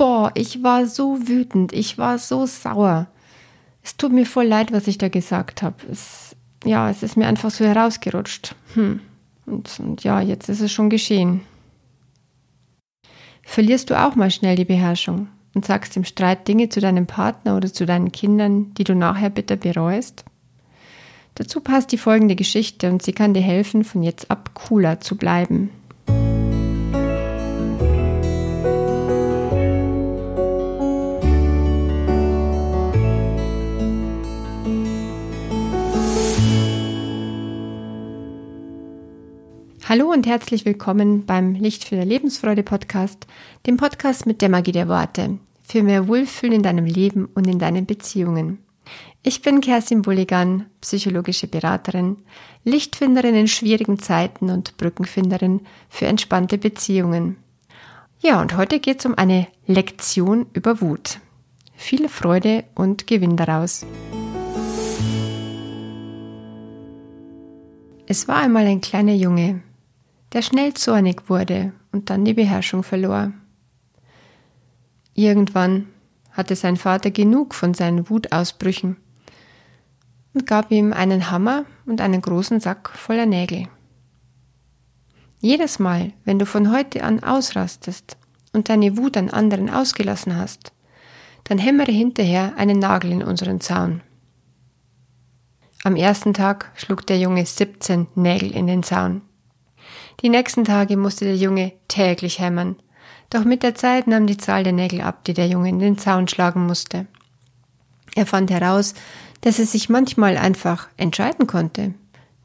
boah, ich war so wütend, ich war so sauer. Es tut mir voll leid, was ich da gesagt habe. Ja, es ist mir einfach so herausgerutscht. Hm. Und, und ja, jetzt ist es schon geschehen. Verlierst du auch mal schnell die Beherrschung und sagst im Streit Dinge zu deinem Partner oder zu deinen Kindern, die du nachher bitter bereust? Dazu passt die folgende Geschichte und sie kann dir helfen, von jetzt ab cooler zu bleiben. Hallo und herzlich willkommen beim Licht für der Lebensfreude Podcast, dem Podcast mit der Magie der Worte, für mehr Wohlfühlen in deinem Leben und in deinen Beziehungen. Ich bin Kerstin Bulligan, psychologische Beraterin, Lichtfinderin in schwierigen Zeiten und Brückenfinderin für entspannte Beziehungen. Ja, und heute geht es um eine Lektion über Wut. Viel Freude und Gewinn daraus. Es war einmal ein kleiner Junge, der schnell zornig wurde und dann die Beherrschung verlor. Irgendwann hatte sein Vater genug von seinen Wutausbrüchen und gab ihm einen Hammer und einen großen Sack voller Nägel. Jedes Mal, wenn du von heute an ausrastest und deine Wut an anderen ausgelassen hast, dann hämmere hinterher einen Nagel in unseren Zaun. Am ersten Tag schlug der Junge 17 Nägel in den Zaun. Die nächsten Tage musste der Junge täglich hämmern, doch mit der Zeit nahm die Zahl der Nägel ab, die der Junge in den Zaun schlagen musste. Er fand heraus, dass er sich manchmal einfach entscheiden konnte,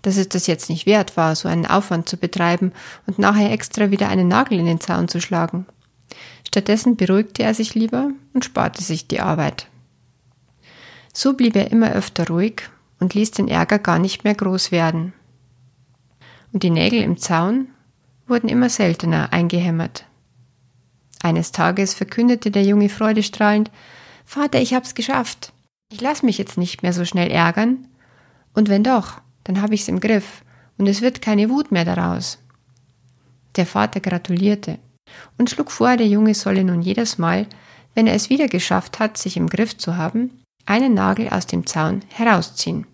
dass es das jetzt nicht wert war, so einen Aufwand zu betreiben und nachher extra wieder einen Nagel in den Zaun zu schlagen. Stattdessen beruhigte er sich lieber und sparte sich die Arbeit. So blieb er immer öfter ruhig und ließ den Ärger gar nicht mehr groß werden und die Nägel im Zaun wurden immer seltener eingehämmert. Eines Tages verkündete der Junge freudestrahlend Vater, ich hab's geschafft. Ich lass mich jetzt nicht mehr so schnell ärgern. Und wenn doch, dann hab ich's im Griff und es wird keine Wut mehr daraus. Der Vater gratulierte und schlug vor, der Junge solle nun jedes Mal, wenn er es wieder geschafft hat, sich im Griff zu haben, einen Nagel aus dem Zaun herausziehen.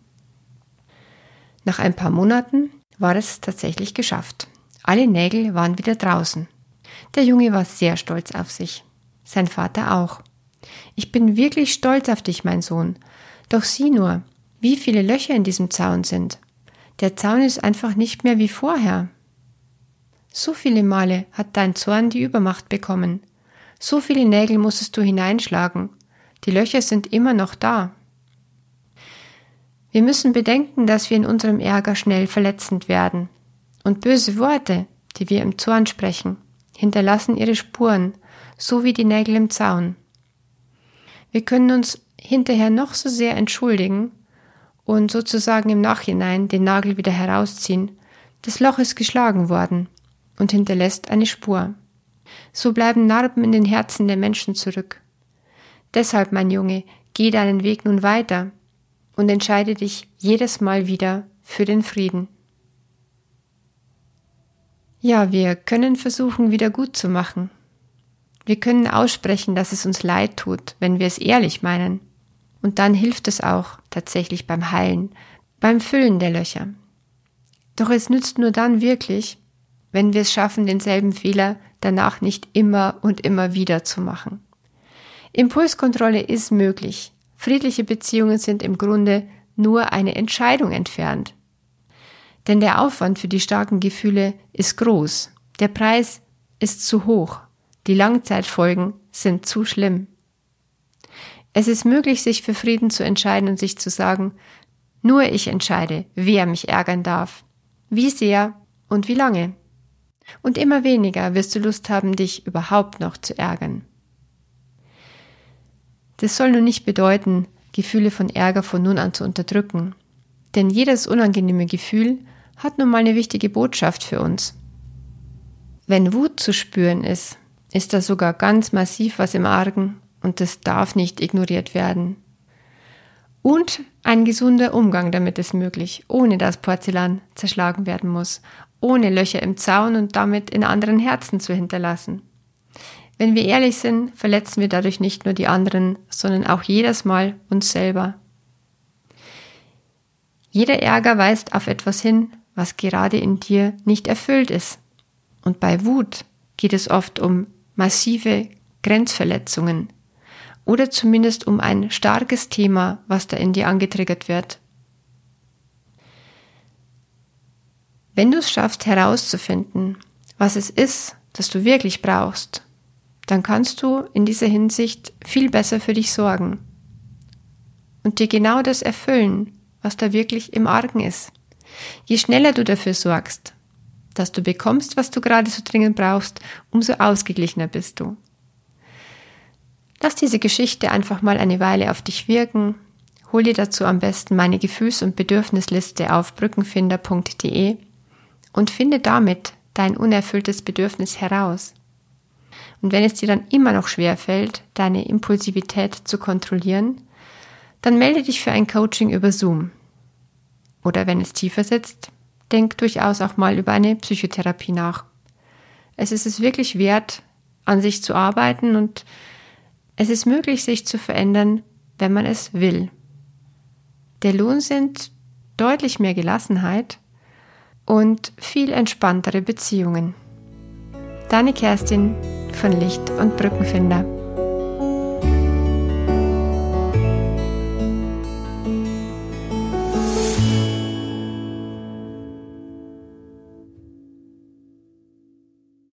Nach ein paar Monaten war es tatsächlich geschafft. Alle Nägel waren wieder draußen. Der Junge war sehr stolz auf sich. Sein Vater auch. Ich bin wirklich stolz auf dich, mein Sohn. Doch sieh nur, wie viele Löcher in diesem Zaun sind. Der Zaun ist einfach nicht mehr wie vorher. So viele Male hat dein Zorn die Übermacht bekommen. So viele Nägel musstest du hineinschlagen. Die Löcher sind immer noch da. Wir müssen bedenken, dass wir in unserem Ärger schnell verletzend werden. Und böse Worte, die wir im Zorn sprechen, hinterlassen ihre Spuren, so wie die Nägel im Zaun. Wir können uns hinterher noch so sehr entschuldigen und sozusagen im Nachhinein den Nagel wieder herausziehen. Das Loch ist geschlagen worden und hinterlässt eine Spur. So bleiben Narben in den Herzen der Menschen zurück. Deshalb, mein Junge, geh deinen Weg nun weiter, und entscheide dich jedes Mal wieder für den Frieden. Ja, wir können versuchen, wieder gut zu machen. Wir können aussprechen, dass es uns leid tut, wenn wir es ehrlich meinen. Und dann hilft es auch tatsächlich beim Heilen, beim Füllen der Löcher. Doch es nützt nur dann wirklich, wenn wir es schaffen, denselben Fehler danach nicht immer und immer wieder zu machen. Impulskontrolle ist möglich, Friedliche Beziehungen sind im Grunde nur eine Entscheidung entfernt. Denn der Aufwand für die starken Gefühle ist groß, der Preis ist zu hoch, die Langzeitfolgen sind zu schlimm. Es ist möglich, sich für Frieden zu entscheiden und sich zu sagen, nur ich entscheide, wer mich ärgern darf, wie sehr und wie lange. Und immer weniger wirst du Lust haben, dich überhaupt noch zu ärgern. Das soll nun nicht bedeuten, Gefühle von Ärger von nun an zu unterdrücken. Denn jedes unangenehme Gefühl hat nun mal eine wichtige Botschaft für uns. Wenn Wut zu spüren ist, ist da sogar ganz massiv was im Argen und das darf nicht ignoriert werden. Und ein gesunder Umgang damit ist möglich, ohne dass Porzellan zerschlagen werden muss, ohne Löcher im Zaun und damit in anderen Herzen zu hinterlassen. Wenn wir ehrlich sind, verletzen wir dadurch nicht nur die anderen, sondern auch jedes Mal uns selber. Jeder Ärger weist auf etwas hin, was gerade in dir nicht erfüllt ist. Und bei Wut geht es oft um massive Grenzverletzungen oder zumindest um ein starkes Thema, was da in dir angetriggert wird. Wenn du es schaffst herauszufinden, was es ist, das du wirklich brauchst, dann kannst du in dieser Hinsicht viel besser für dich sorgen und dir genau das erfüllen, was da wirklich im Argen ist. Je schneller du dafür sorgst, dass du bekommst, was du gerade so dringend brauchst, umso ausgeglichener bist du. Lass diese Geschichte einfach mal eine Weile auf dich wirken. Hol dir dazu am besten meine Gefühls- und Bedürfnisliste auf brückenfinder.de und finde damit dein unerfülltes Bedürfnis heraus. Und wenn es dir dann immer noch schwer fällt, deine Impulsivität zu kontrollieren, dann melde dich für ein Coaching über Zoom. Oder wenn es tiefer sitzt, denk durchaus auch mal über eine Psychotherapie nach. Es ist es wirklich wert, an sich zu arbeiten und es ist möglich, sich zu verändern, wenn man es will. Der Lohn sind deutlich mehr Gelassenheit und viel entspanntere Beziehungen. Deine Kerstin von Licht und Brückenfinder.